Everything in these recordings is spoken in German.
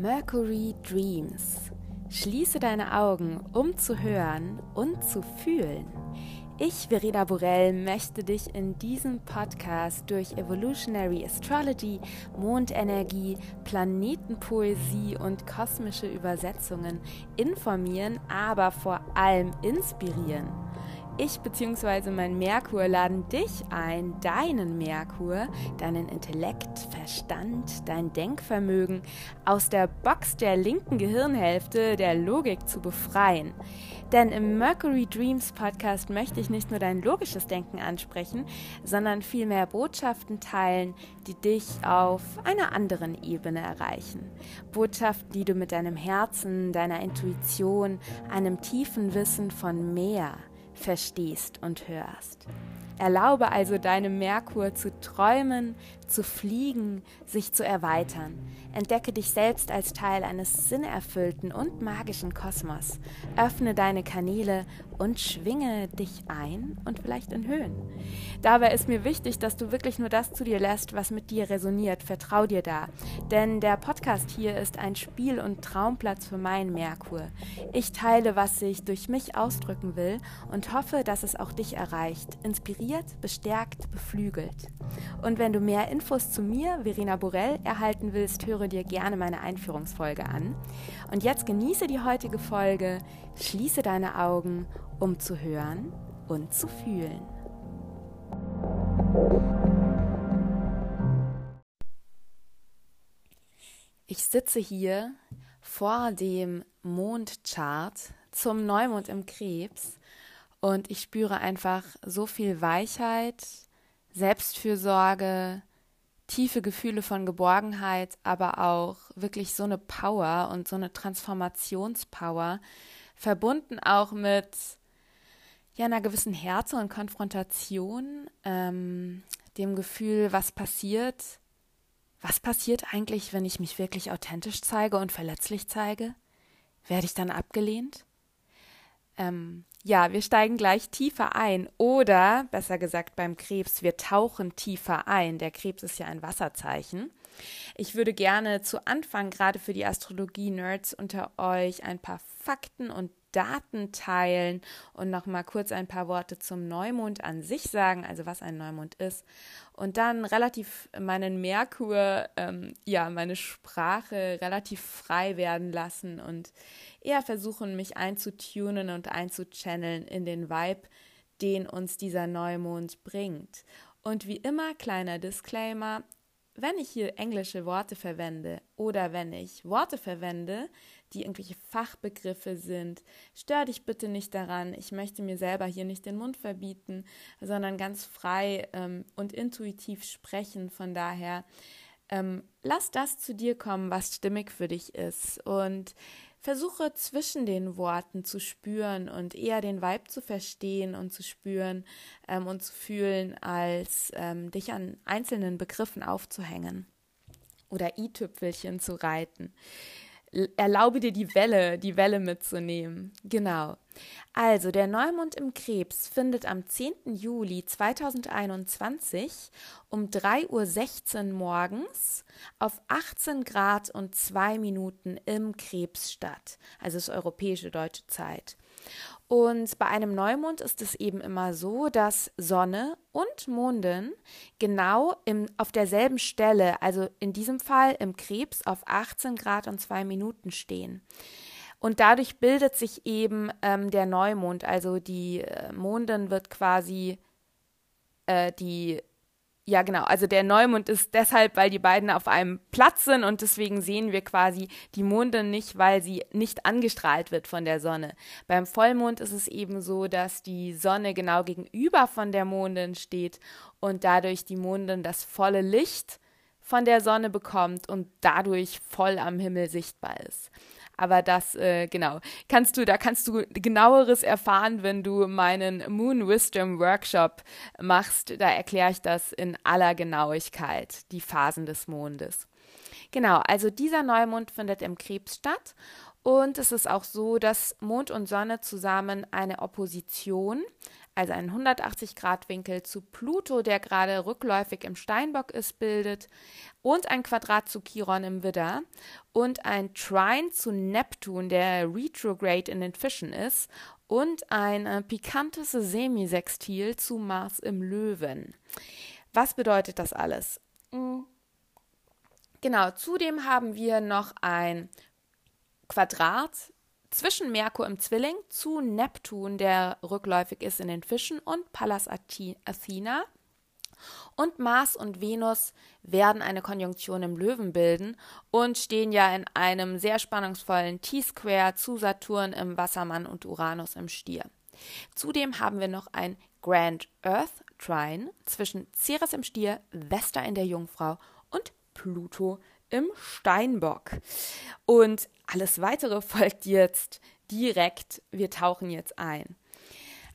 Mercury Dreams. Schließe deine Augen, um zu hören und zu fühlen. Ich, Verena Borell, möchte dich in diesem Podcast durch Evolutionary Astrology, Mondenergie, Planetenpoesie und kosmische Übersetzungen informieren, aber vor allem inspirieren. Ich bzw. mein Merkur laden dich ein, deinen Merkur, deinen Intellekt, Verstand, dein Denkvermögen aus der Box der linken Gehirnhälfte der Logik zu befreien. Denn im Mercury Dreams Podcast möchte ich nicht nur dein logisches Denken ansprechen, sondern vielmehr Botschaften teilen, die dich auf einer anderen Ebene erreichen. Botschaften, die du mit deinem Herzen, deiner Intuition, einem tiefen Wissen von mehr, verstehst und hörst. Erlaube also deinem Merkur zu träumen, zu fliegen, sich zu erweitern. Entdecke dich selbst als Teil eines sinnerfüllten und magischen Kosmos. Öffne deine Kanäle und schwinge dich ein und vielleicht in Höhen. Dabei ist mir wichtig, dass du wirklich nur das zu dir lässt, was mit dir resoniert. Vertrau dir da. Denn der Podcast hier ist ein Spiel- und Traumplatz für meinen Merkur. Ich teile, was ich durch mich ausdrücken will und hoffe, dass es auch dich erreicht. Inspiriert, bestärkt, beflügelt. Und wenn du mehr Infos zu mir, Verena Borell, erhalten willst, höre dir gerne meine Einführungsfolge an. Und jetzt genieße die heutige Folge, schließe deine Augen, um zu hören und zu fühlen. Ich sitze hier vor dem Mondchart zum Neumond im Krebs und ich spüre einfach so viel Weichheit, Selbstfürsorge, tiefe Gefühle von Geborgenheit, aber auch wirklich so eine Power und so eine Transformationspower, verbunden auch mit ja, einer gewissen Härte und Konfrontation, ähm, dem Gefühl, was passiert, was passiert eigentlich, wenn ich mich wirklich authentisch zeige und verletzlich zeige? Werde ich dann abgelehnt? Ähm, ja, wir steigen gleich tiefer ein oder besser gesagt beim Krebs, wir tauchen tiefer ein. Der Krebs ist ja ein Wasserzeichen. Ich würde gerne zu Anfang gerade für die Astrologie-Nerds unter euch ein paar Fakten und Daten teilen und noch mal kurz ein paar Worte zum Neumond an sich sagen, also was ein Neumond ist. Und dann relativ meinen Merkur, ähm, ja, meine Sprache relativ frei werden lassen und eher versuchen, mich einzutunen und einzuchanneln in den Vibe, den uns dieser Neumond bringt. Und wie immer, kleiner Disclaimer, wenn ich hier englische Worte verwende oder wenn ich Worte verwende, die irgendwelche Fachbegriffe sind, stör dich bitte nicht daran. Ich möchte mir selber hier nicht den Mund verbieten, sondern ganz frei ähm, und intuitiv sprechen. Von daher ähm, lass das zu dir kommen, was stimmig für dich ist. Und versuche zwischen den Worten zu spüren und eher den Vibe zu verstehen und zu spüren ähm, und zu fühlen, als ähm, dich an einzelnen Begriffen aufzuhängen oder i-Tüpfelchen zu reiten erlaube dir die Welle, die Welle mitzunehmen. Genau. Also, der Neumond im Krebs findet am 10. Juli 2021 um 3.16 Uhr morgens auf 18 Grad und 2 Minuten im Krebs statt. Also ist europäische deutsche Zeit. Und bei einem Neumond ist es eben immer so, dass Sonne und Mondin genau im, auf derselben Stelle, also in diesem Fall im Krebs, auf 18 Grad und 2 Minuten stehen. Und dadurch bildet sich eben ähm, der Neumond, also die äh, Mondin wird quasi äh, die ja, genau. Also der Neumond ist deshalb, weil die beiden auf einem Platz sind und deswegen sehen wir quasi die Monde nicht, weil sie nicht angestrahlt wird von der Sonne. Beim Vollmond ist es eben so, dass die Sonne genau gegenüber von der Mondin steht und dadurch die Mondin das volle Licht von der Sonne bekommt und dadurch voll am Himmel sichtbar ist. Aber das, äh, genau, kannst du, da kannst du genaueres erfahren, wenn du meinen Moon Wisdom Workshop machst. Da erkläre ich das in aller Genauigkeit, die Phasen des Mondes. Genau, also dieser Neumond findet im Krebs statt und es ist auch so, dass Mond und Sonne zusammen eine Opposition, also einen 180-Grad-Winkel zu Pluto, der gerade rückläufig im Steinbock ist, bildet, und ein Quadrat zu Chiron im Widder und ein Trine zu Neptun, der retrograde in den Fischen ist, und ein äh, pikantes Semisextil zu Mars im Löwen. Was bedeutet das alles? Mhm. Genau, zudem haben wir noch ein Quadrat zwischen Merkur im Zwilling zu Neptun, der rückläufig ist in den Fischen, und Pallas Athena. Und Mars und Venus werden eine Konjunktion im Löwen bilden und stehen ja in einem sehr spannungsvollen T-Square zu Saturn im Wassermann und Uranus im Stier. Zudem haben wir noch ein Grand Earth Trine zwischen Ceres im Stier, Vesta in der Jungfrau und Pluto im Steinbock. Und alles weitere folgt jetzt direkt. Wir tauchen jetzt ein.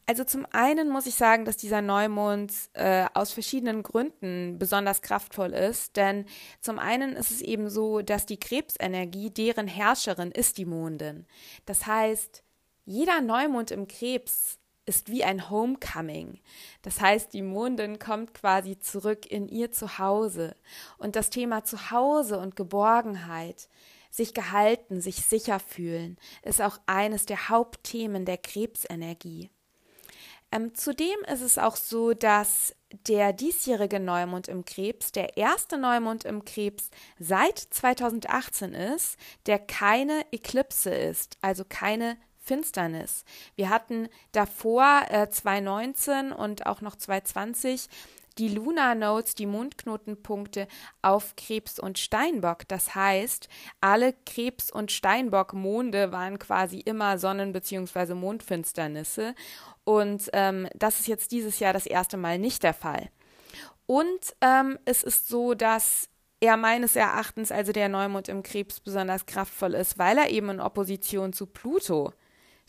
Also zum einen muss ich sagen, dass dieser Neumond äh, aus verschiedenen Gründen besonders kraftvoll ist, denn zum einen ist es eben so, dass die Krebsenergie, deren Herrscherin ist die Mondin. Das heißt, jeder Neumond im Krebs ist wie ein Homecoming. Das heißt, die Mondin kommt quasi zurück in ihr Zuhause. Und das Thema Zuhause und Geborgenheit, sich gehalten, sich sicher fühlen, ist auch eines der Hauptthemen der Krebsenergie. Ähm, zudem ist es auch so, dass der diesjährige Neumond im Krebs der erste Neumond im Krebs seit 2018 ist, der keine Eklipse ist, also keine Finsternis. Wir hatten davor äh, 2019 und auch noch 2020 die Lunar Nodes, die Mondknotenpunkte auf Krebs und Steinbock. Das heißt, alle Krebs- und Steinbock-Monde waren quasi immer Sonnen- bzw. Mondfinsternisse. Und ähm, das ist jetzt dieses Jahr das erste Mal nicht der Fall. Und ähm, es ist so, dass er meines Erachtens, also der Neumond im Krebs, besonders kraftvoll ist, weil er eben in Opposition zu Pluto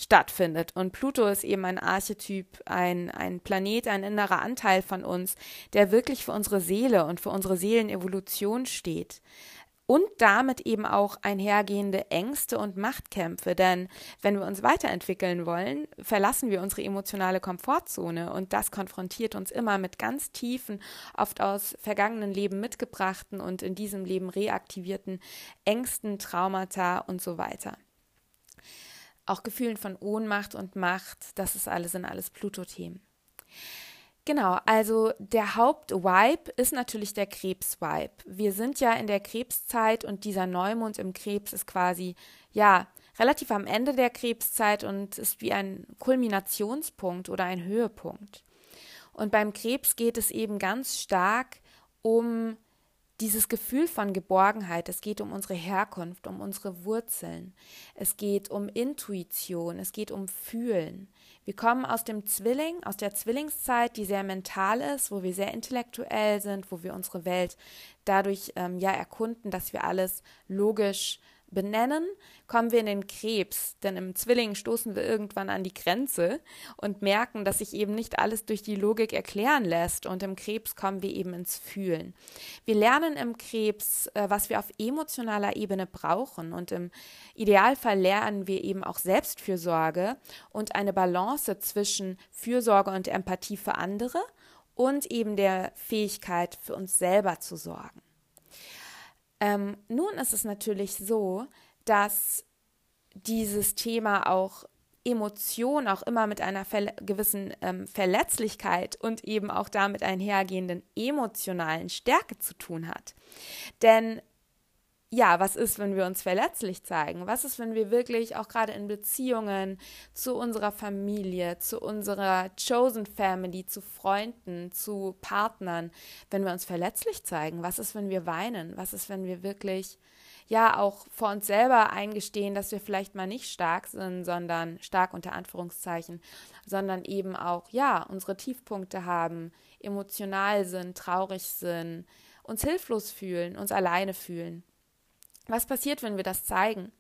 stattfindet. Und Pluto ist eben ein Archetyp, ein, ein Planet, ein innerer Anteil von uns, der wirklich für unsere Seele und für unsere Seelenevolution steht. Und damit eben auch einhergehende Ängste und Machtkämpfe. Denn wenn wir uns weiterentwickeln wollen, verlassen wir unsere emotionale Komfortzone. Und das konfrontiert uns immer mit ganz tiefen, oft aus vergangenen Leben mitgebrachten und in diesem Leben reaktivierten Ängsten, Traumata und so weiter auch Gefühlen von Ohnmacht und Macht, das ist alles in alles Pluto-Themen. Genau, also der Hauptvibe ist natürlich der Krebs-Vibe. Wir sind ja in der Krebszeit und dieser Neumond im Krebs ist quasi, ja, relativ am Ende der Krebszeit und ist wie ein Kulminationspunkt oder ein Höhepunkt. Und beim Krebs geht es eben ganz stark um dieses Gefühl von Geborgenheit, es geht um unsere Herkunft, um unsere Wurzeln, es geht um Intuition, es geht um Fühlen. Wir kommen aus dem Zwilling, aus der Zwillingszeit, die sehr mental ist, wo wir sehr intellektuell sind, wo wir unsere Welt dadurch ähm, ja erkunden, dass wir alles logisch benennen, kommen wir in den Krebs, denn im Zwilling stoßen wir irgendwann an die Grenze und merken, dass sich eben nicht alles durch die Logik erklären lässt und im Krebs kommen wir eben ins Fühlen. Wir lernen im Krebs, äh, was wir auf emotionaler Ebene brauchen und im Idealfall lernen wir eben auch Selbstfürsorge und eine Balance zwischen Fürsorge und Empathie für andere und eben der Fähigkeit für uns selber zu sorgen. Ähm, nun ist es natürlich so, dass dieses Thema auch Emotion auch immer mit einer gewissen ähm, Verletzlichkeit und eben auch damit einhergehenden emotionalen Stärke zu tun hat. Denn ja, was ist, wenn wir uns verletzlich zeigen? Was ist, wenn wir wirklich auch gerade in Beziehungen zu unserer Familie, zu unserer Chosen Family, zu Freunden, zu Partnern, wenn wir uns verletzlich zeigen? Was ist, wenn wir weinen? Was ist, wenn wir wirklich ja auch vor uns selber eingestehen, dass wir vielleicht mal nicht stark sind, sondern stark unter Anführungszeichen, sondern eben auch ja unsere Tiefpunkte haben, emotional sind, traurig sind, uns hilflos fühlen, uns alleine fühlen. Was passiert, wenn wir das zeigen?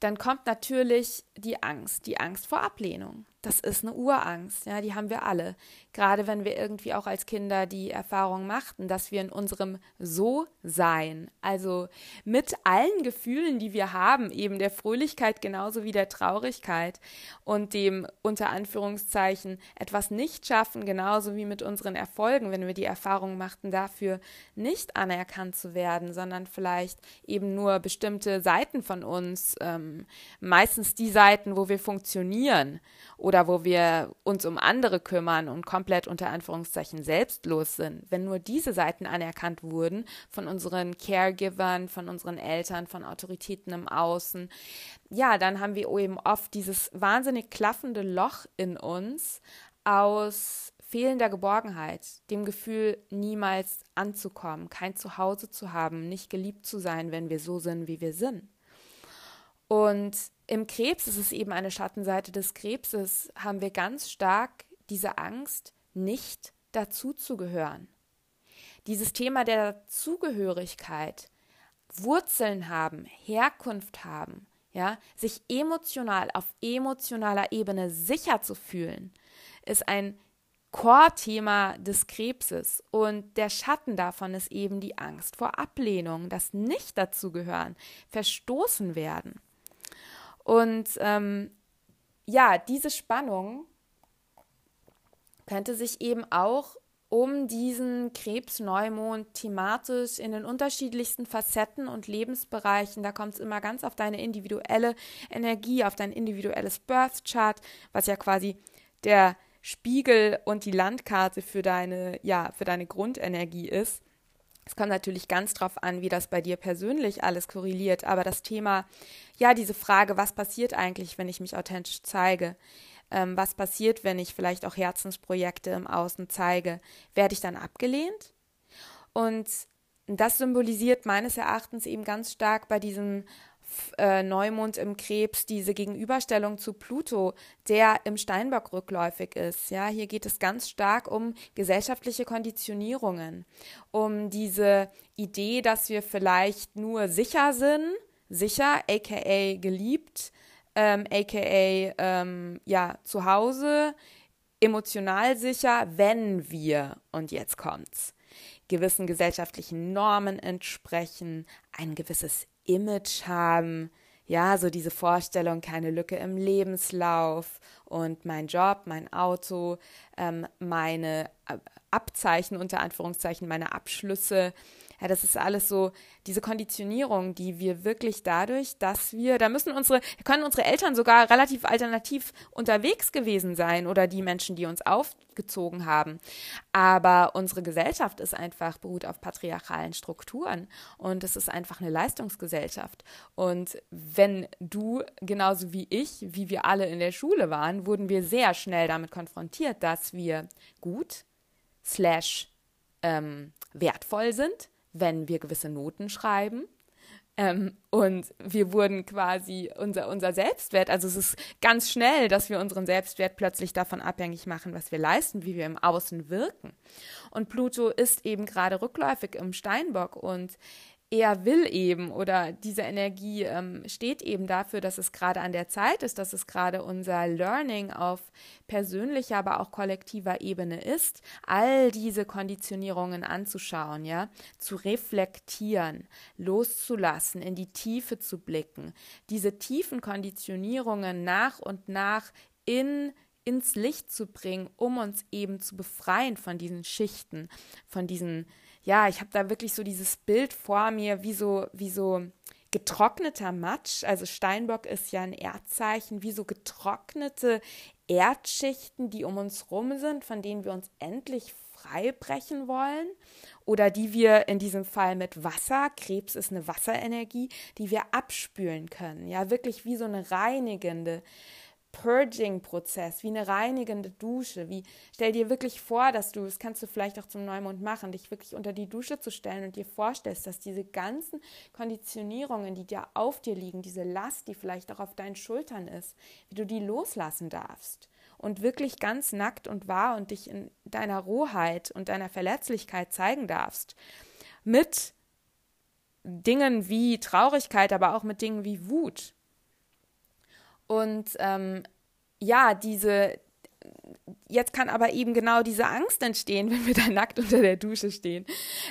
Dann kommt natürlich die Angst, die Angst vor Ablehnung. Das ist eine Urangst, ja, die haben wir alle. Gerade wenn wir irgendwie auch als Kinder die Erfahrung machten, dass wir in unserem So-Sein, also mit allen Gefühlen, die wir haben, eben der Fröhlichkeit genauso wie der Traurigkeit und dem unter Anführungszeichen etwas nicht schaffen, genauso wie mit unseren Erfolgen, wenn wir die Erfahrung machten, dafür nicht anerkannt zu werden, sondern vielleicht eben nur bestimmte Seiten von uns, ähm, meistens die Seiten, wo wir funktionieren oder wo wir uns um andere kümmern und komplett unter Anführungszeichen selbstlos sind, wenn nur diese Seiten anerkannt wurden von unseren Caregivern, von unseren Eltern, von Autoritäten im Außen, ja, dann haben wir eben oft dieses wahnsinnig klaffende Loch in uns aus fehlender Geborgenheit, dem Gefühl, niemals anzukommen, kein Zuhause zu haben, nicht geliebt zu sein, wenn wir so sind, wie wir sind. Und im Krebs ist es eben eine Schattenseite des Krebses, haben wir ganz stark diese Angst, nicht dazuzugehören. Dieses Thema der Zugehörigkeit, Wurzeln haben, Herkunft haben, ja, sich emotional auf emotionaler Ebene sicher zu fühlen, ist ein Core-Thema des Krebses. Und der Schatten davon ist eben die Angst vor Ablehnung, das nicht dazugehören, verstoßen werden. Und ähm, ja, diese Spannung könnte sich eben auch um diesen Krebsneumond thematisch in den unterschiedlichsten Facetten und Lebensbereichen, da kommt es immer ganz auf deine individuelle Energie, auf dein individuelles Birth Chart, was ja quasi der Spiegel und die Landkarte für deine, ja, für deine Grundenergie ist. Es kommt natürlich ganz drauf an, wie das bei dir persönlich alles korreliert, aber das Thema, ja, diese Frage, was passiert eigentlich, wenn ich mich authentisch zeige? Ähm, was passiert, wenn ich vielleicht auch Herzensprojekte im Außen zeige? Werde ich dann abgelehnt? Und das symbolisiert meines Erachtens eben ganz stark bei diesem äh, Neumond im Krebs diese Gegenüberstellung zu Pluto, der im Steinbock rückläufig ist. Ja, hier geht es ganz stark um gesellschaftliche Konditionierungen, um diese Idee, dass wir vielleicht nur sicher sind, sicher, aka geliebt, ähm, aka ähm, ja zu Hause, emotional sicher, wenn wir und jetzt kommt's gewissen gesellschaftlichen Normen entsprechen, ein gewisses Image haben, ja, so diese Vorstellung, keine Lücke im Lebenslauf und mein Job, mein Auto, ähm, meine Abzeichen unter Anführungszeichen, meine Abschlüsse, ja, das ist alles so diese Konditionierung, die wir wirklich dadurch, dass wir, da müssen unsere, können unsere Eltern sogar relativ alternativ unterwegs gewesen sein oder die Menschen, die uns aufgezogen haben. Aber unsere Gesellschaft ist einfach beruht auf patriarchalen Strukturen und es ist einfach eine Leistungsgesellschaft. Und wenn du genauso wie ich, wie wir alle in der Schule waren, wurden wir sehr schnell damit konfrontiert, dass wir gut slash ähm, wertvoll sind wenn wir gewisse Noten schreiben. Ähm, und wir wurden quasi unser, unser Selbstwert, also es ist ganz schnell, dass wir unseren Selbstwert plötzlich davon abhängig machen, was wir leisten, wie wir im Außen wirken. Und Pluto ist eben gerade rückläufig im Steinbock und er will eben oder diese Energie ähm, steht eben dafür, dass es gerade an der Zeit ist, dass es gerade unser Learning auf persönlicher, aber auch kollektiver Ebene ist, all diese Konditionierungen anzuschauen, ja, zu reflektieren, loszulassen, in die Tiefe zu blicken, diese tiefen Konditionierungen nach und nach in ins Licht zu bringen, um uns eben zu befreien von diesen Schichten, von diesen ja, ich habe da wirklich so dieses Bild vor mir, wie so, wie so getrockneter Matsch. Also Steinbock ist ja ein Erdzeichen, wie so getrocknete Erdschichten, die um uns rum sind, von denen wir uns endlich frei brechen wollen oder die wir in diesem Fall mit Wasser, Krebs ist eine Wasserenergie, die wir abspülen können. Ja, wirklich wie so eine reinigende Purging-Prozess, wie eine reinigende Dusche. Wie, stell dir wirklich vor, dass du, das kannst du vielleicht auch zum Neumond machen, dich wirklich unter die Dusche zu stellen und dir vorstellst, dass diese ganzen Konditionierungen, die dir auf dir liegen, diese Last, die vielleicht auch auf deinen Schultern ist, wie du die loslassen darfst und wirklich ganz nackt und wahr und dich in deiner Rohheit und deiner Verletzlichkeit zeigen darfst. Mit Dingen wie Traurigkeit, aber auch mit Dingen wie Wut und ähm, ja, diese, jetzt kann aber eben genau diese Angst entstehen, wenn wir da nackt unter der Dusche stehen.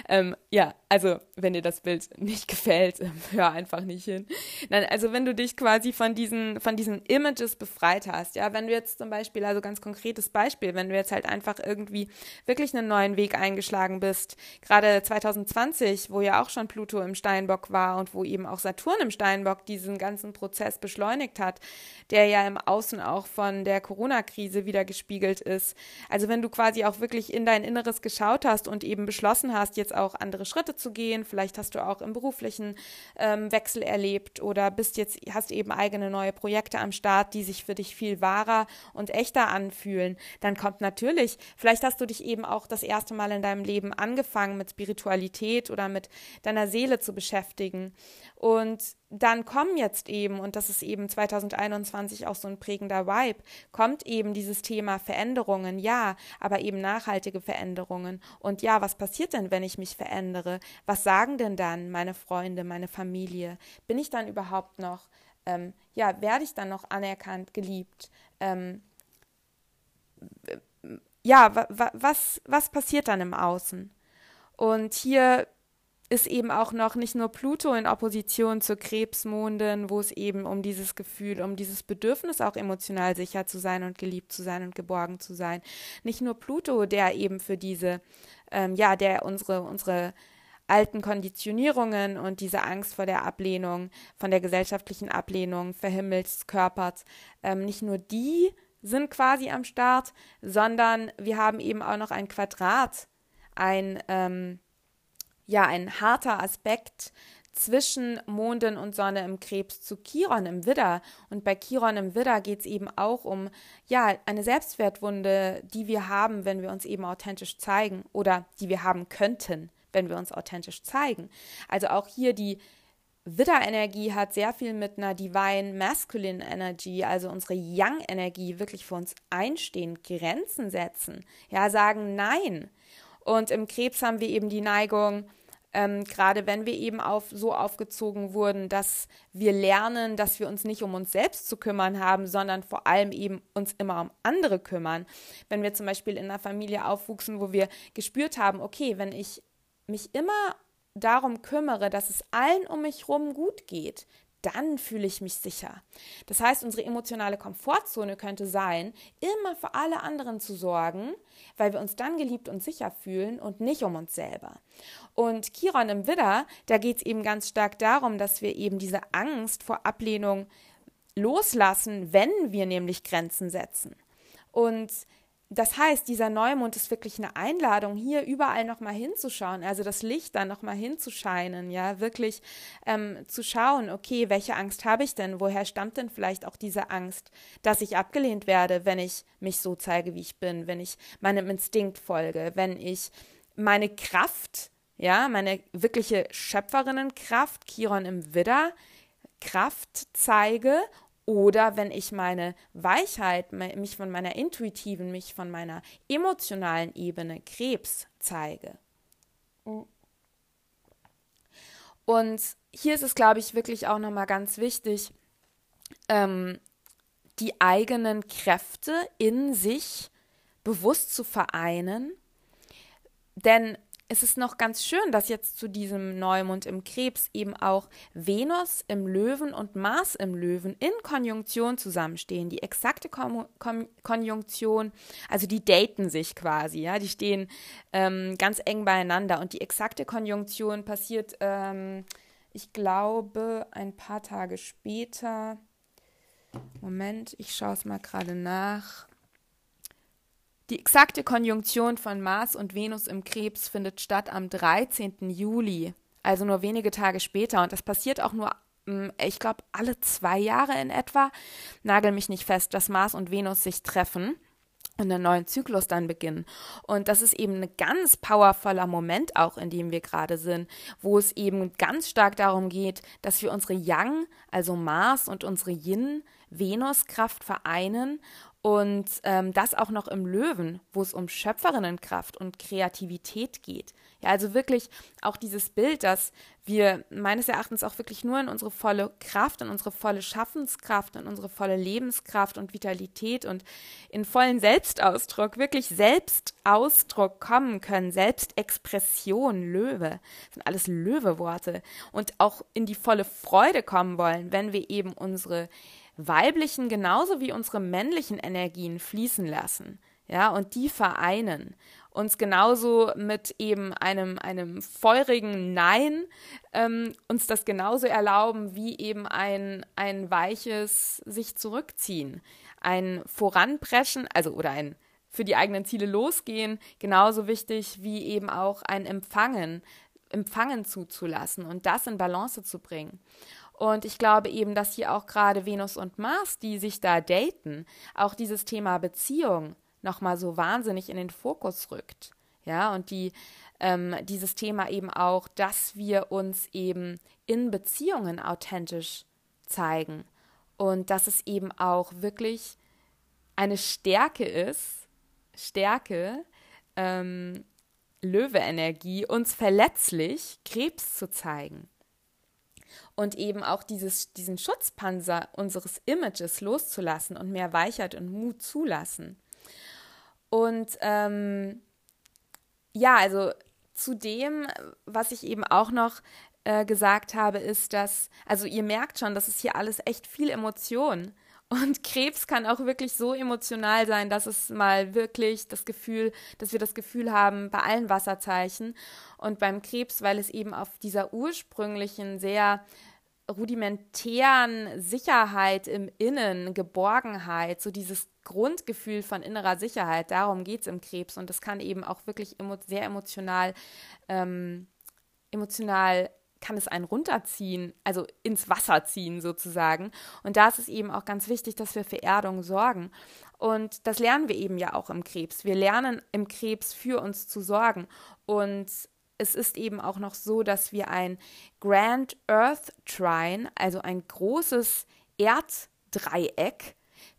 Ähm, ja, also wenn dir das Bild nicht gefällt, hör einfach nicht hin. Nein, also wenn du dich quasi von diesen, von diesen Images befreit hast, ja, wenn du jetzt zum Beispiel, also ganz konkretes Beispiel, wenn du jetzt halt einfach irgendwie wirklich einen neuen Weg eingeschlagen bist, gerade 2020, wo ja auch schon Pluto im Steinbock war und wo eben auch Saturn im Steinbock diesen ganzen Prozess beschleunigt hat, der ja im Außen auch von der Corona-Krise wieder gespiegelt ist. Also wenn du quasi auch wirklich in dein Inneres geschaut hast und eben beschlossen hast, jetzt auch andere Schritte zu gehen, vielleicht hast du auch im beruflichen ähm, Wechsel erlebt oder bist jetzt, hast eben eigene neue Projekte am Start, die sich für dich viel wahrer und echter anfühlen, dann kommt natürlich, vielleicht hast du dich eben auch das erste Mal in deinem Leben angefangen mit Spiritualität oder mit deiner Seele zu beschäftigen und dann kommen jetzt eben, und das ist eben 2021 auch so ein prägender Vibe, kommt eben dieses Thema Veränderungen, ja, aber eben nachhaltige Veränderungen. Und ja, was passiert denn, wenn ich mich verändere? Was sagen denn dann meine Freunde, meine Familie? Bin ich dann überhaupt noch, ähm, ja, werde ich dann noch anerkannt, geliebt? Ähm, ja, was, was passiert dann im Außen? Und hier ist eben auch noch nicht nur Pluto in Opposition zur Krebsmondin, wo es eben um dieses Gefühl, um dieses Bedürfnis auch emotional sicher zu sein und geliebt zu sein und geborgen zu sein. Nicht nur Pluto, der eben für diese, ähm, ja, der unsere, unsere alten Konditionierungen und diese Angst vor der Ablehnung, von der gesellschaftlichen Ablehnung verhimmelskörpert, ähm, nicht nur die sind quasi am Start, sondern wir haben eben auch noch ein Quadrat, ein, ähm, ja ein harter Aspekt zwischen Mondin und Sonne im Krebs zu Chiron im Widder. Und bei Chiron im Widder geht es eben auch um ja eine Selbstwertwunde, die wir haben, wenn wir uns eben authentisch zeigen oder die wir haben könnten, wenn wir uns authentisch zeigen. Also auch hier die Widder-Energie hat sehr viel mit einer Divine Masculine Energy, also unsere Yang-Energie, wirklich für uns einstehen, Grenzen setzen, ja, sagen Nein. Und im Krebs haben wir eben die Neigung, ähm, gerade wenn wir eben auf, so aufgezogen wurden, dass wir lernen, dass wir uns nicht um uns selbst zu kümmern haben, sondern vor allem eben uns immer um andere kümmern. Wenn wir zum Beispiel in einer Familie aufwuchsen, wo wir gespürt haben, okay, wenn ich mich immer darum kümmere, dass es allen um mich herum gut geht, dann fühle ich mich sicher. Das heißt, unsere emotionale Komfortzone könnte sein, immer für alle anderen zu sorgen, weil wir uns dann geliebt und sicher fühlen und nicht um uns selber. Und Chiron im Widder, da geht es eben ganz stark darum, dass wir eben diese Angst vor Ablehnung loslassen, wenn wir nämlich Grenzen setzen. Und das heißt, dieser Neumond ist wirklich eine Einladung, hier überall nochmal hinzuschauen, also das Licht dann nochmal hinzuscheinen, ja, wirklich ähm, zu schauen, okay, welche Angst habe ich denn? Woher stammt denn vielleicht auch diese Angst, dass ich abgelehnt werde, wenn ich mich so zeige, wie ich bin, wenn ich meinem Instinkt folge, wenn ich meine Kraft, ja, meine wirkliche Schöpferinnenkraft, Chiron im Widder, Kraft zeige oder wenn ich meine Weichheit, mich von meiner intuitiven, mich von meiner emotionalen Ebene Krebs zeige. Und hier ist es, glaube ich, wirklich auch nochmal ganz wichtig, ähm, die eigenen Kräfte in sich bewusst zu vereinen. Denn es ist noch ganz schön, dass jetzt zu diesem Neumond im Krebs eben auch Venus im Löwen und Mars im Löwen in Konjunktion zusammenstehen. Die exakte Kon Kon Konjunktion, also die daten sich quasi, ja, die stehen ähm, ganz eng beieinander und die exakte Konjunktion passiert, ähm, ich glaube, ein paar Tage später. Moment, ich schaue es mal gerade nach. Die exakte Konjunktion von Mars und Venus im Krebs findet statt am 13. Juli, also nur wenige Tage später. Und das passiert auch nur, mm, ich glaube, alle zwei Jahre in etwa. Nagel mich nicht fest, dass Mars und Venus sich treffen und einen neuen Zyklus dann beginnen. Und das ist eben ein ganz powervoller Moment auch, in dem wir gerade sind, wo es eben ganz stark darum geht, dass wir unsere Yang, also Mars und unsere Yin, Venus-Kraft vereinen Und ähm, das auch noch im Löwen, wo es um Schöpferinnenkraft und Kreativität geht. Ja, also wirklich auch dieses Bild, dass wir meines Erachtens auch wirklich nur in unsere volle Kraft, in unsere volle Schaffenskraft, in unsere volle Lebenskraft und Vitalität und in vollen Selbstausdruck, wirklich Selbstausdruck kommen können, Selbstexpression, Löwe, sind alles Löweworte. Und auch in die volle Freude kommen wollen, wenn wir eben unsere weiblichen genauso wie unsere männlichen Energien fließen lassen, ja, und die vereinen. Uns genauso mit eben einem, einem feurigen Nein, ähm, uns das genauso erlauben wie eben ein, ein weiches sich zurückziehen, ein Voranpreschen, also oder ein für die eigenen Ziele losgehen, genauso wichtig wie eben auch ein Empfangen, Empfangen zuzulassen und das in Balance zu bringen. Und ich glaube eben, dass hier auch gerade Venus und Mars, die sich da daten, auch dieses Thema Beziehung nochmal so wahnsinnig in den Fokus rückt. Ja, und die ähm, dieses Thema eben auch, dass wir uns eben in Beziehungen authentisch zeigen und dass es eben auch wirklich eine Stärke ist, Stärke, ähm, Löwe-Energie, uns verletzlich Krebs zu zeigen und eben auch dieses, diesen Schutzpanzer unseres Images loszulassen und mehr Weichheit und Mut zulassen. Und ähm, ja, also zu dem, was ich eben auch noch äh, gesagt habe, ist, dass, also ihr merkt schon, das ist hier alles echt viel Emotion. Und Krebs kann auch wirklich so emotional sein, dass es mal wirklich das Gefühl, dass wir das Gefühl haben bei allen Wasserzeichen und beim Krebs, weil es eben auf dieser ursprünglichen, sehr rudimentären Sicherheit im Innen, Geborgenheit, so dieses Grundgefühl von innerer Sicherheit, darum geht es im Krebs. Und das kann eben auch wirklich emo sehr emotional, ähm, emotional kann es einen runterziehen, also ins Wasser ziehen sozusagen. Und da ist es eben auch ganz wichtig, dass wir für Erdung sorgen. Und das lernen wir eben ja auch im Krebs. Wir lernen im Krebs für uns zu sorgen. Und es ist eben auch noch so, dass wir ein Grand Earth Trine, also ein großes Erddreieck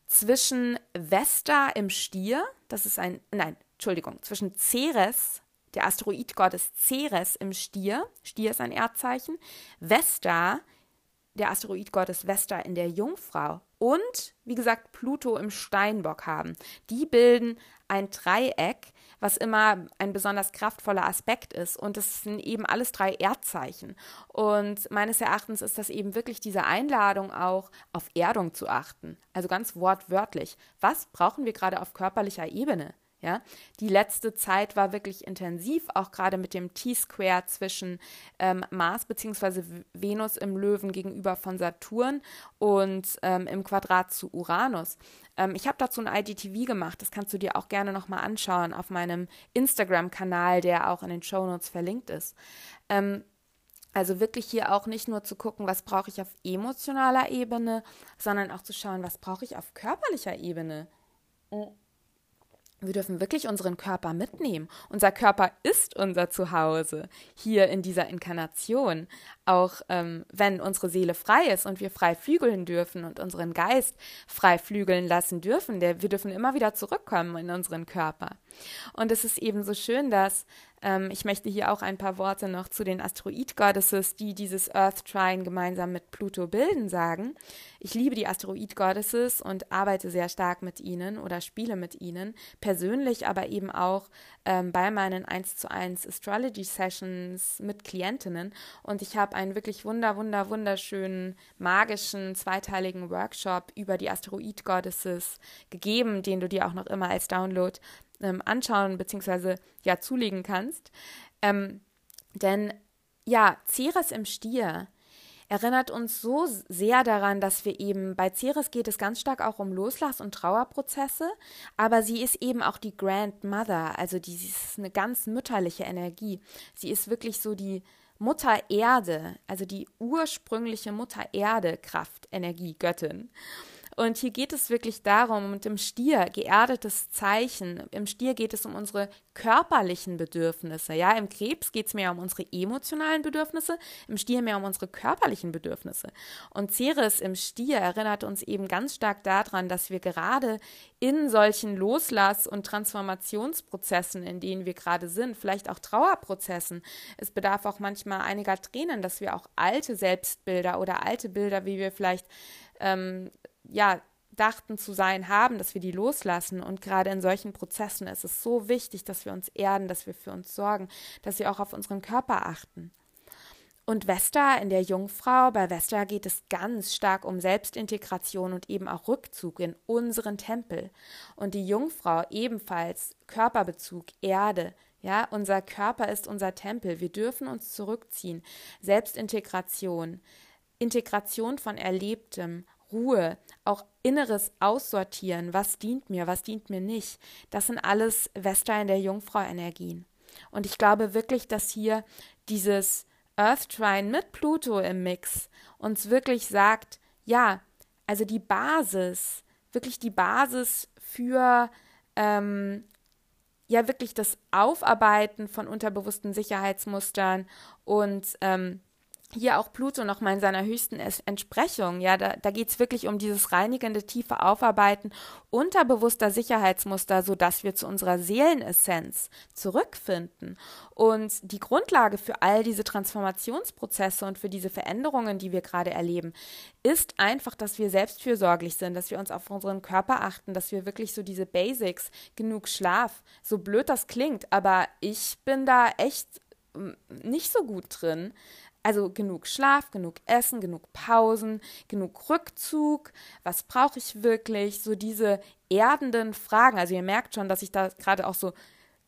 zwischen Vesta im Stier, das ist ein, nein, Entschuldigung, zwischen Ceres, der Asteroidgottes Ceres im Stier, Stier ist ein Erdzeichen, Vesta, der Asteroidgottes Vesta in der Jungfrau und, wie gesagt, Pluto im Steinbock haben. Die bilden ein Dreieck, was immer ein besonders kraftvoller Aspekt ist. Und es sind eben alles drei Erdzeichen. Und meines Erachtens ist das eben wirklich diese Einladung auch auf Erdung zu achten. Also ganz wortwörtlich. Was brauchen wir gerade auf körperlicher Ebene? Ja, die letzte Zeit war wirklich intensiv, auch gerade mit dem T-Square zwischen ähm, Mars bzw. Venus im Löwen gegenüber von Saturn und ähm, im Quadrat zu Uranus. Ähm, ich habe dazu ein IDTV gemacht, das kannst du dir auch gerne nochmal anschauen auf meinem Instagram-Kanal, der auch in den Show Notes verlinkt ist. Ähm, also wirklich hier auch nicht nur zu gucken, was brauche ich auf emotionaler Ebene, sondern auch zu schauen, was brauche ich auf körperlicher Ebene. Mhm wir dürfen wirklich unseren Körper mitnehmen. Unser Körper ist unser Zuhause hier in dieser Inkarnation. Auch ähm, wenn unsere Seele frei ist und wir frei flügeln dürfen und unseren Geist frei flügeln lassen dürfen, der, wir dürfen immer wieder zurückkommen in unseren Körper. Und es ist eben so schön, dass ähm, ich möchte hier auch ein paar Worte noch zu den Asteroid-Goddesses, die dieses Earth Trine gemeinsam mit Pluto bilden, sagen. Ich liebe die Asteroid-Goddesses und arbeite sehr stark mit ihnen oder spiele mit ihnen, persönlich, aber eben auch ähm, bei meinen 1 zu 1 Astrology Sessions mit Klientinnen. Und ich habe einen wirklich wunder, wunder, wunderschönen, magischen, zweiteiligen Workshop über die Asteroid-Goddesses gegeben, den du dir auch noch immer als Download ähm, anschauen bzw. ja zulegen kannst. Ähm, denn ja, Ceres im Stier erinnert uns so sehr daran, dass wir eben bei Ceres geht es ganz stark auch um Loslass- und Trauerprozesse, aber sie ist eben auch die Grandmother, also die, sie ist eine ganz mütterliche Energie. Sie ist wirklich so die Mutter Erde, also die ursprüngliche Mutter Erde Kraft, Energie, Göttin. Und hier geht es wirklich darum, und im Stier, geerdetes Zeichen, im Stier geht es um unsere körperlichen Bedürfnisse. Ja, im Krebs geht es mehr um unsere emotionalen Bedürfnisse, im Stier mehr um unsere körperlichen Bedürfnisse. Und Ceres im Stier erinnert uns eben ganz stark daran, dass wir gerade in solchen Loslass- und Transformationsprozessen, in denen wir gerade sind, vielleicht auch Trauerprozessen, es bedarf auch manchmal einiger Tränen, dass wir auch alte Selbstbilder oder alte Bilder, wie wir vielleicht ähm, ja dachten zu sein haben, dass wir die loslassen. Und gerade in solchen Prozessen ist es so wichtig, dass wir uns erden, dass wir für uns sorgen, dass wir auch auf unseren Körper achten. Und Vesta in der Jungfrau, bei Vesta geht es ganz stark um Selbstintegration und eben auch Rückzug in unseren Tempel. Und die Jungfrau ebenfalls Körperbezug, Erde. Ja, unser Körper ist unser Tempel. Wir dürfen uns zurückziehen. Selbstintegration, Integration von Erlebtem, Ruhe, auch inneres Aussortieren, was dient mir, was dient mir nicht. Das sind alles Vesta in der Jungfrau-Energien. Und ich glaube wirklich, dass hier dieses Earth Trine mit Pluto im Mix uns wirklich sagt, ja, also die Basis, wirklich die Basis für ähm, ja wirklich das Aufarbeiten von unterbewussten Sicherheitsmustern und ähm, hier auch Pluto nochmal in seiner höchsten Entsprechung. Ja, da, da geht es wirklich um dieses reinigende, tiefe Aufarbeiten unterbewusster Sicherheitsmuster, sodass wir zu unserer Seelenessenz zurückfinden. Und die Grundlage für all diese Transformationsprozesse und für diese Veränderungen, die wir gerade erleben, ist einfach, dass wir selbstfürsorglich sind, dass wir uns auf unseren Körper achten, dass wir wirklich so diese Basics, genug Schlaf, so blöd das klingt, aber ich bin da echt hm, nicht so gut drin. Also genug Schlaf, genug Essen, genug Pausen, genug Rückzug. Was brauche ich wirklich? So diese erdenden Fragen. Also ihr merkt schon, dass ich da gerade auch so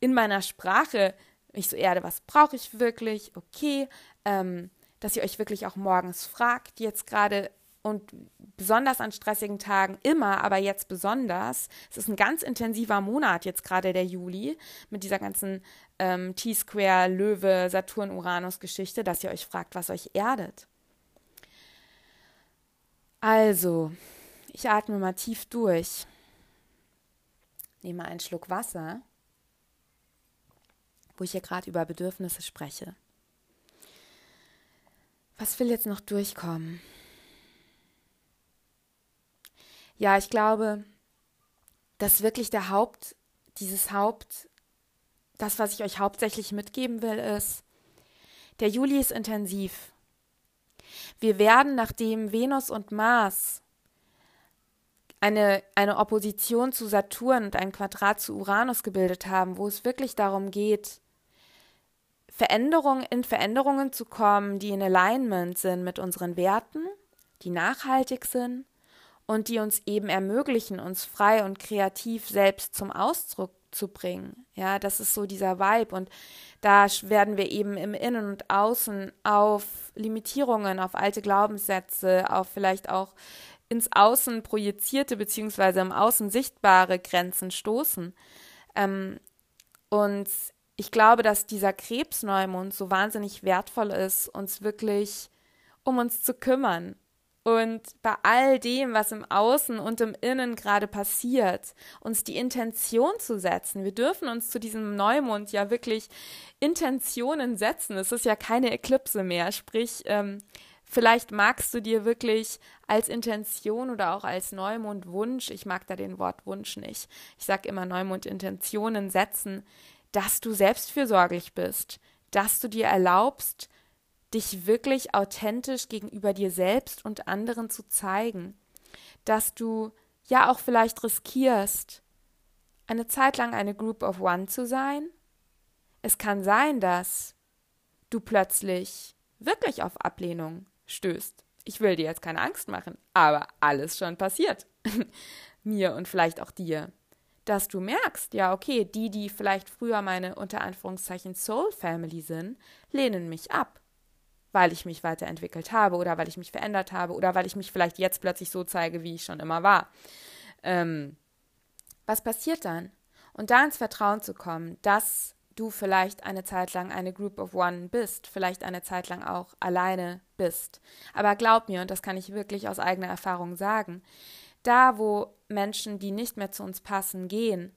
in meiner Sprache mich so erde, was brauche ich wirklich? Okay. Ähm, dass ihr euch wirklich auch morgens fragt, jetzt gerade und besonders an stressigen Tagen immer, aber jetzt besonders. Es ist ein ganz intensiver Monat jetzt gerade der Juli mit dieser ganzen ähm, T-Square, Löwe, Saturn, Uranus Geschichte, dass ihr euch fragt, was euch erdet. Also, ich atme mal tief durch. Nehme einen Schluck Wasser, wo ich hier gerade über Bedürfnisse spreche. Was will jetzt noch durchkommen? Ja, ich glaube, dass wirklich der Haupt, dieses Haupt, das, was ich euch hauptsächlich mitgeben will, ist, der Juli ist intensiv. Wir werden, nachdem Venus und Mars eine, eine Opposition zu Saturn und ein Quadrat zu Uranus gebildet haben, wo es wirklich darum geht, Veränderungen in Veränderungen zu kommen, die in Alignment sind mit unseren Werten, die nachhaltig sind und die uns eben ermöglichen, uns frei und kreativ selbst zum Ausdruck zu bringen. Ja, das ist so dieser Vibe und da werden wir eben im Innen und Außen auf Limitierungen, auf alte Glaubenssätze, auf vielleicht auch ins Außen projizierte beziehungsweise im Außen sichtbare Grenzen stoßen. Ähm, und ich glaube, dass dieser Krebsneumond so wahnsinnig wertvoll ist, uns wirklich um uns zu kümmern, und bei all dem, was im Außen und im Innen gerade passiert, uns die Intention zu setzen. Wir dürfen uns zu diesem Neumond ja wirklich Intentionen setzen. Es ist ja keine Eklipse mehr. Sprich, ähm, vielleicht magst du dir wirklich als Intention oder auch als Neumondwunsch, ich mag da den Wort Wunsch nicht, ich sage immer Neumond-Intentionen setzen, dass du selbstfürsorglich bist, dass du dir erlaubst, dich wirklich authentisch gegenüber dir selbst und anderen zu zeigen, dass du ja auch vielleicht riskierst, eine Zeit lang eine Group of One zu sein. Es kann sein, dass du plötzlich wirklich auf Ablehnung stößt. Ich will dir jetzt keine Angst machen, aber alles schon passiert. Mir und vielleicht auch dir. Dass du merkst, ja, okay, die, die vielleicht früher meine unter Anführungszeichen Soul Family sind, lehnen mich ab weil ich mich weiterentwickelt habe oder weil ich mich verändert habe oder weil ich mich vielleicht jetzt plötzlich so zeige, wie ich schon immer war. Ähm, was passiert dann? Und da ins Vertrauen zu kommen, dass du vielleicht eine Zeit lang eine Group of One bist, vielleicht eine Zeit lang auch alleine bist. Aber glaub mir, und das kann ich wirklich aus eigener Erfahrung sagen, Da, wo Menschen, die nicht mehr zu uns passen, gehen,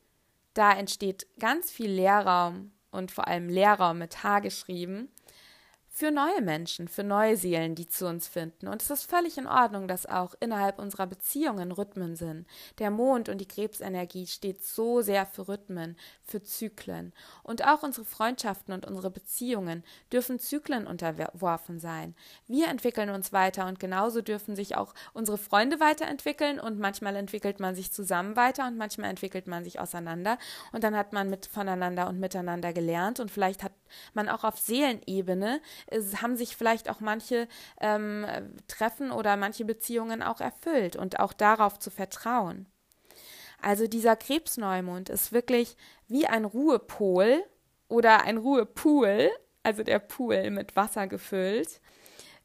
da entsteht ganz viel Leerraum und vor allem Leerraum mit H geschrieben für neue Menschen, für neue Seelen, die zu uns finden. Und es ist völlig in Ordnung, dass auch innerhalb unserer Beziehungen Rhythmen sind. Der Mond und die Krebsenergie steht so sehr für Rhythmen, für Zyklen. Und auch unsere Freundschaften und unsere Beziehungen dürfen Zyklen unterworfen sein. Wir entwickeln uns weiter und genauso dürfen sich auch unsere Freunde weiterentwickeln und manchmal entwickelt man sich zusammen weiter und manchmal entwickelt man sich auseinander und dann hat man mit voneinander und miteinander gelernt und vielleicht hat man auch auf Seelenebene es haben sich vielleicht auch manche ähm, Treffen oder manche Beziehungen auch erfüllt und auch darauf zu vertrauen. Also dieser Krebsneumond ist wirklich wie ein Ruhepol oder ein Ruhepool, also der Pool mit Wasser gefüllt.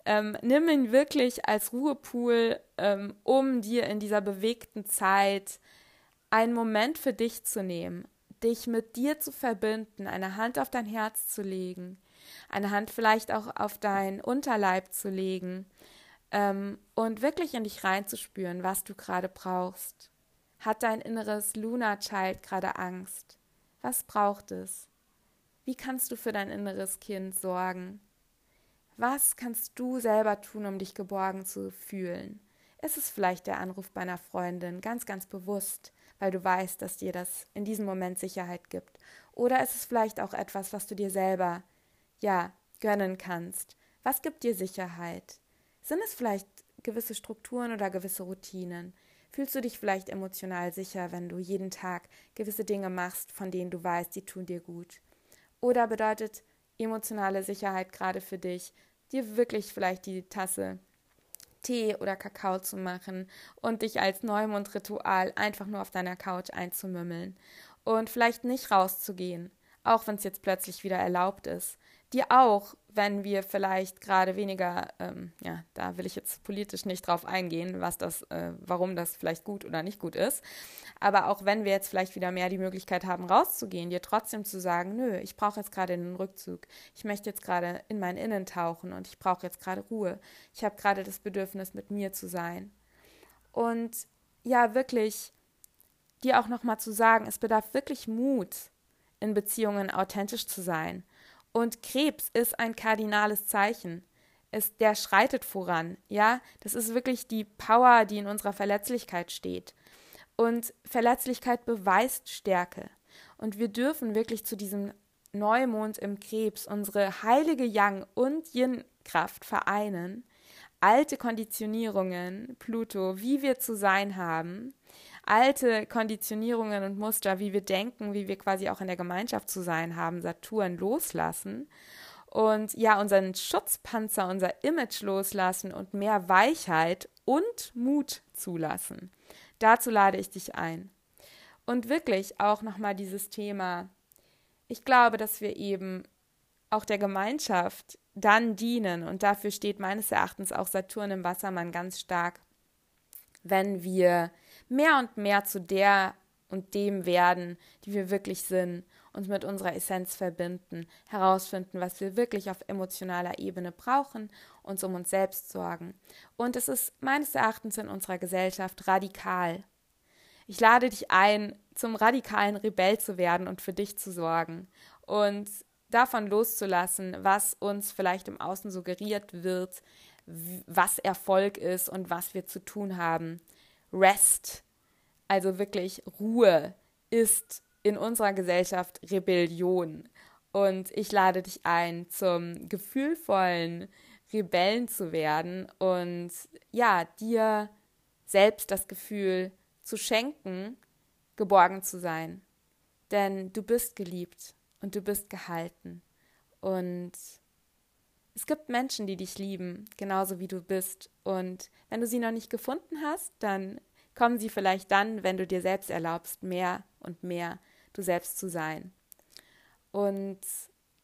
Ähm, nimm ihn wirklich als Ruhepool, ähm, um dir in dieser bewegten Zeit einen Moment für dich zu nehmen, dich mit dir zu verbinden, eine Hand auf dein Herz zu legen, eine Hand vielleicht auch auf dein Unterleib zu legen ähm, und wirklich in dich reinzuspüren, was du gerade brauchst. Hat dein inneres Luna Child gerade Angst? Was braucht es? Wie kannst du für dein inneres Kind sorgen? Was kannst du selber tun, um dich geborgen zu fühlen? Ist es vielleicht der Anruf bei einer Freundin, ganz, ganz bewusst, weil du weißt, dass dir das in diesem Moment Sicherheit gibt? Oder ist es vielleicht auch etwas, was du dir selber ja, gönnen kannst? Was gibt dir Sicherheit? Sind es vielleicht gewisse Strukturen oder gewisse Routinen? Fühlst du dich vielleicht emotional sicher, wenn du jeden Tag gewisse Dinge machst, von denen du weißt, die tun dir gut? Oder bedeutet emotionale Sicherheit gerade für dich, dir wirklich vielleicht die Tasse Tee oder Kakao zu machen und dich als Neumondritual einfach nur auf deiner Couch einzumümmeln. Und vielleicht nicht rauszugehen, auch wenn es jetzt plötzlich wieder erlaubt ist, dir auch, wenn wir vielleicht gerade weniger, ähm, ja, da will ich jetzt politisch nicht drauf eingehen, was das, äh, warum das vielleicht gut oder nicht gut ist, aber auch wenn wir jetzt vielleicht wieder mehr die Möglichkeit haben, rauszugehen, dir trotzdem zu sagen, nö, ich brauche jetzt gerade einen Rückzug, ich möchte jetzt gerade in mein Innen tauchen und ich brauche jetzt gerade Ruhe, ich habe gerade das Bedürfnis, mit mir zu sein. Und ja, wirklich dir auch nochmal zu sagen, es bedarf wirklich Mut, in Beziehungen authentisch zu sein und Krebs ist ein kardinales Zeichen. Es, der schreitet voran, ja. Das ist wirklich die Power, die in unserer Verletzlichkeit steht. Und Verletzlichkeit beweist Stärke. Und wir dürfen wirklich zu diesem Neumond im Krebs unsere heilige Yang- und Yin-Kraft vereinen, alte Konditionierungen, Pluto, wie wir zu sein haben, alte Konditionierungen und Muster, wie wir denken, wie wir quasi auch in der Gemeinschaft zu sein haben, Saturn loslassen und ja, unseren Schutzpanzer, unser Image loslassen und mehr Weichheit und Mut zulassen. Dazu lade ich dich ein. Und wirklich auch nochmal dieses Thema, ich glaube, dass wir eben auch der Gemeinschaft dann dienen und dafür steht meines Erachtens auch Saturn im Wassermann ganz stark, wenn wir mehr und mehr zu der und dem werden, die wir wirklich sind, uns mit unserer Essenz verbinden, herausfinden, was wir wirklich auf emotionaler Ebene brauchen, uns um uns selbst sorgen. Und es ist meines Erachtens in unserer Gesellschaft radikal. Ich lade dich ein, zum radikalen Rebell zu werden und für dich zu sorgen und davon loszulassen, was uns vielleicht im Außen suggeriert wird, was Erfolg ist und was wir zu tun haben. Rest, also wirklich Ruhe, ist in unserer Gesellschaft Rebellion. Und ich lade dich ein, zum gefühlvollen Rebellen zu werden und ja, dir selbst das Gefühl zu schenken, geborgen zu sein. Denn du bist geliebt und du bist gehalten. Und es gibt Menschen, die dich lieben, genauso wie du bist. Und wenn du sie noch nicht gefunden hast, dann kommen sie vielleicht dann, wenn du dir selbst erlaubst, mehr und mehr du selbst zu sein. Und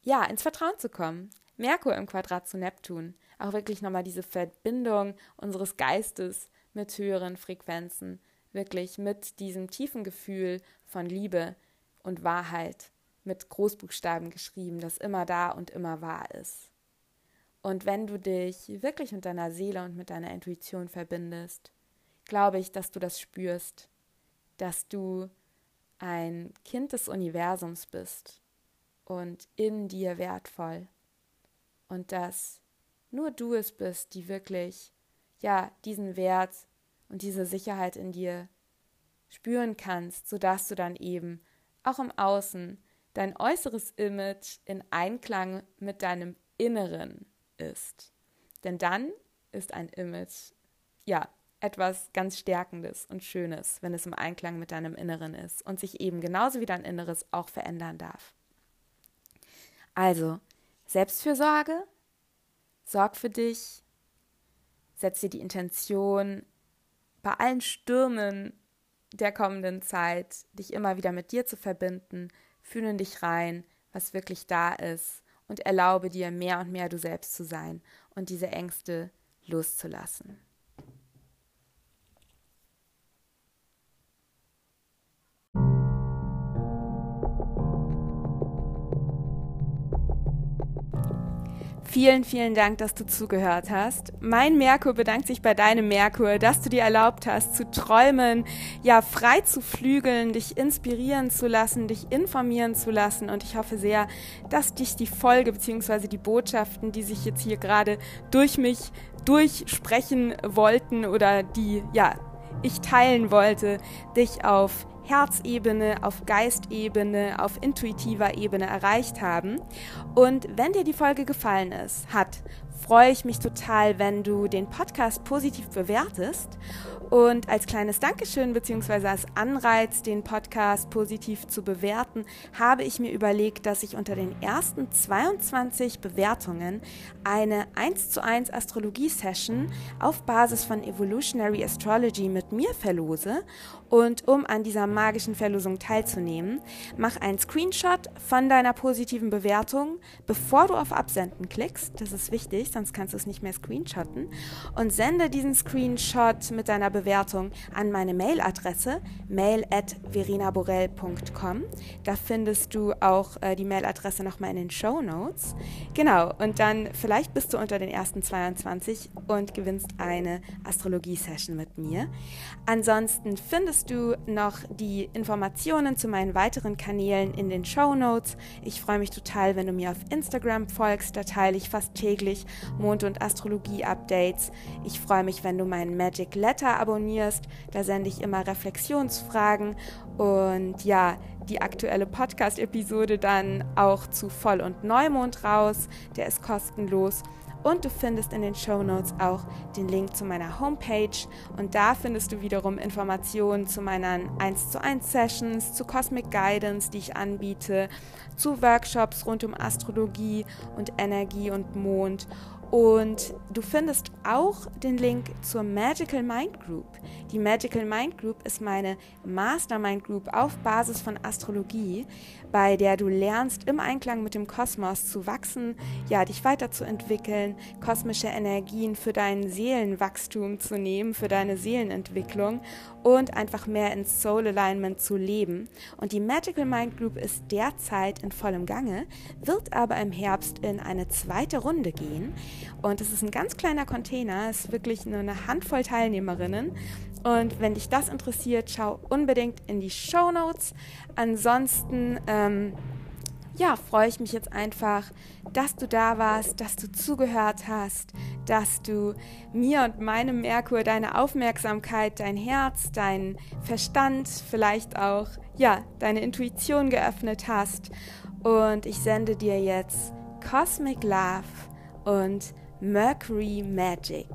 ja, ins Vertrauen zu kommen. Merkur im Quadrat zu Neptun. Auch wirklich nochmal diese Verbindung unseres Geistes mit höheren Frequenzen. Wirklich mit diesem tiefen Gefühl von Liebe und Wahrheit. Mit Großbuchstaben geschrieben, das immer da und immer wahr ist. Und wenn du dich wirklich mit deiner Seele und mit deiner Intuition verbindest, glaube ich, dass du das spürst, dass du ein Kind des Universums bist und in dir wertvoll. Und dass nur du es bist, die wirklich ja diesen Wert und diese Sicherheit in dir spüren kannst, sodass du dann eben auch im Außen dein äußeres Image in Einklang mit deinem Inneren ist. Denn dann ist ein Image ja etwas ganz Stärkendes und Schönes, wenn es im Einklang mit deinem Inneren ist und sich eben genauso wie dein Inneres auch verändern darf. Also, Selbstfürsorge, sorg für dich, setz dir die Intention, bei allen Stürmen der kommenden Zeit, dich immer wieder mit dir zu verbinden, fühle in dich rein, was wirklich da ist und erlaube dir mehr und mehr du selbst zu sein und diese Ängste loszulassen. Vielen, vielen Dank, dass du zugehört hast. Mein Merkur bedankt sich bei deinem Merkur, dass du dir erlaubt hast, zu träumen, ja, frei zu flügeln, dich inspirieren zu lassen, dich informieren zu lassen. Und ich hoffe sehr, dass dich die Folge bzw. die Botschaften, die sich jetzt hier gerade durch mich durchsprechen wollten oder die, ja, ich teilen wollte, dich auf Herzebene, auf Geistebene, auf intuitiver Ebene erreicht haben. Und wenn dir die Folge gefallen ist, hat, freue ich mich total, wenn du den Podcast positiv bewertest und als kleines Dankeschön bzw. als Anreiz, den Podcast positiv zu bewerten, habe ich mir überlegt, dass ich unter den ersten 22 Bewertungen eine 1 zu 1 Astrologie-Session auf Basis von Evolutionary Astrology mit mir verlose. Und um an dieser magischen Verlosung teilzunehmen, mach einen Screenshot von deiner positiven Bewertung, bevor du auf Absenden klickst. Das ist wichtig, sonst kannst du es nicht mehr screenshotten. Und sende diesen Screenshot mit deiner Bewertung Bewertung an meine Mailadresse mail at verinaborell.com. Da findest du auch äh, die Mailadresse nochmal in den Show Notes. Genau, und dann vielleicht bist du unter den ersten 22 und gewinnst eine Astrologie-Session mit mir. Ansonsten findest du noch die Informationen zu meinen weiteren Kanälen in den Show Notes. Ich freue mich total, wenn du mir auf Instagram folgst. Da teile ich fast täglich Mond- und Astrologie-Updates. Ich freue mich, wenn du meinen Magic Letter abonnierst. Da sende ich immer Reflexionsfragen und ja, die aktuelle Podcast-Episode dann auch zu Voll- und Neumond raus. Der ist kostenlos. Und du findest in den Show Notes auch den Link zu meiner Homepage. Und da findest du wiederum Informationen zu meinen 1 zu 1 Sessions, zu Cosmic Guidance, die ich anbiete, zu Workshops rund um Astrologie und Energie und Mond und du findest auch den Link zur Magical Mind Group. Die Magical Mind Group ist meine Mastermind Group auf Basis von Astrologie, bei der du lernst, im Einklang mit dem Kosmos zu wachsen, ja, dich weiterzuentwickeln, kosmische Energien für dein Seelenwachstum zu nehmen, für deine Seelenentwicklung und einfach mehr ins Soul Alignment zu leben. Und die Magical Mind Group ist derzeit in vollem Gange, wird aber im Herbst in eine zweite Runde gehen. Und es ist ein ganz kleiner Container, es ist wirklich nur eine Handvoll Teilnehmerinnen. Und wenn dich das interessiert, schau unbedingt in die Show Notes. Ansonsten, ähm, ja, freue ich mich jetzt einfach, dass du da warst, dass du zugehört hast, dass du mir und meinem Merkur deine Aufmerksamkeit, dein Herz, dein Verstand, vielleicht auch, ja, deine Intuition geöffnet hast. Und ich sende dir jetzt Cosmic Love und Mercury Magic.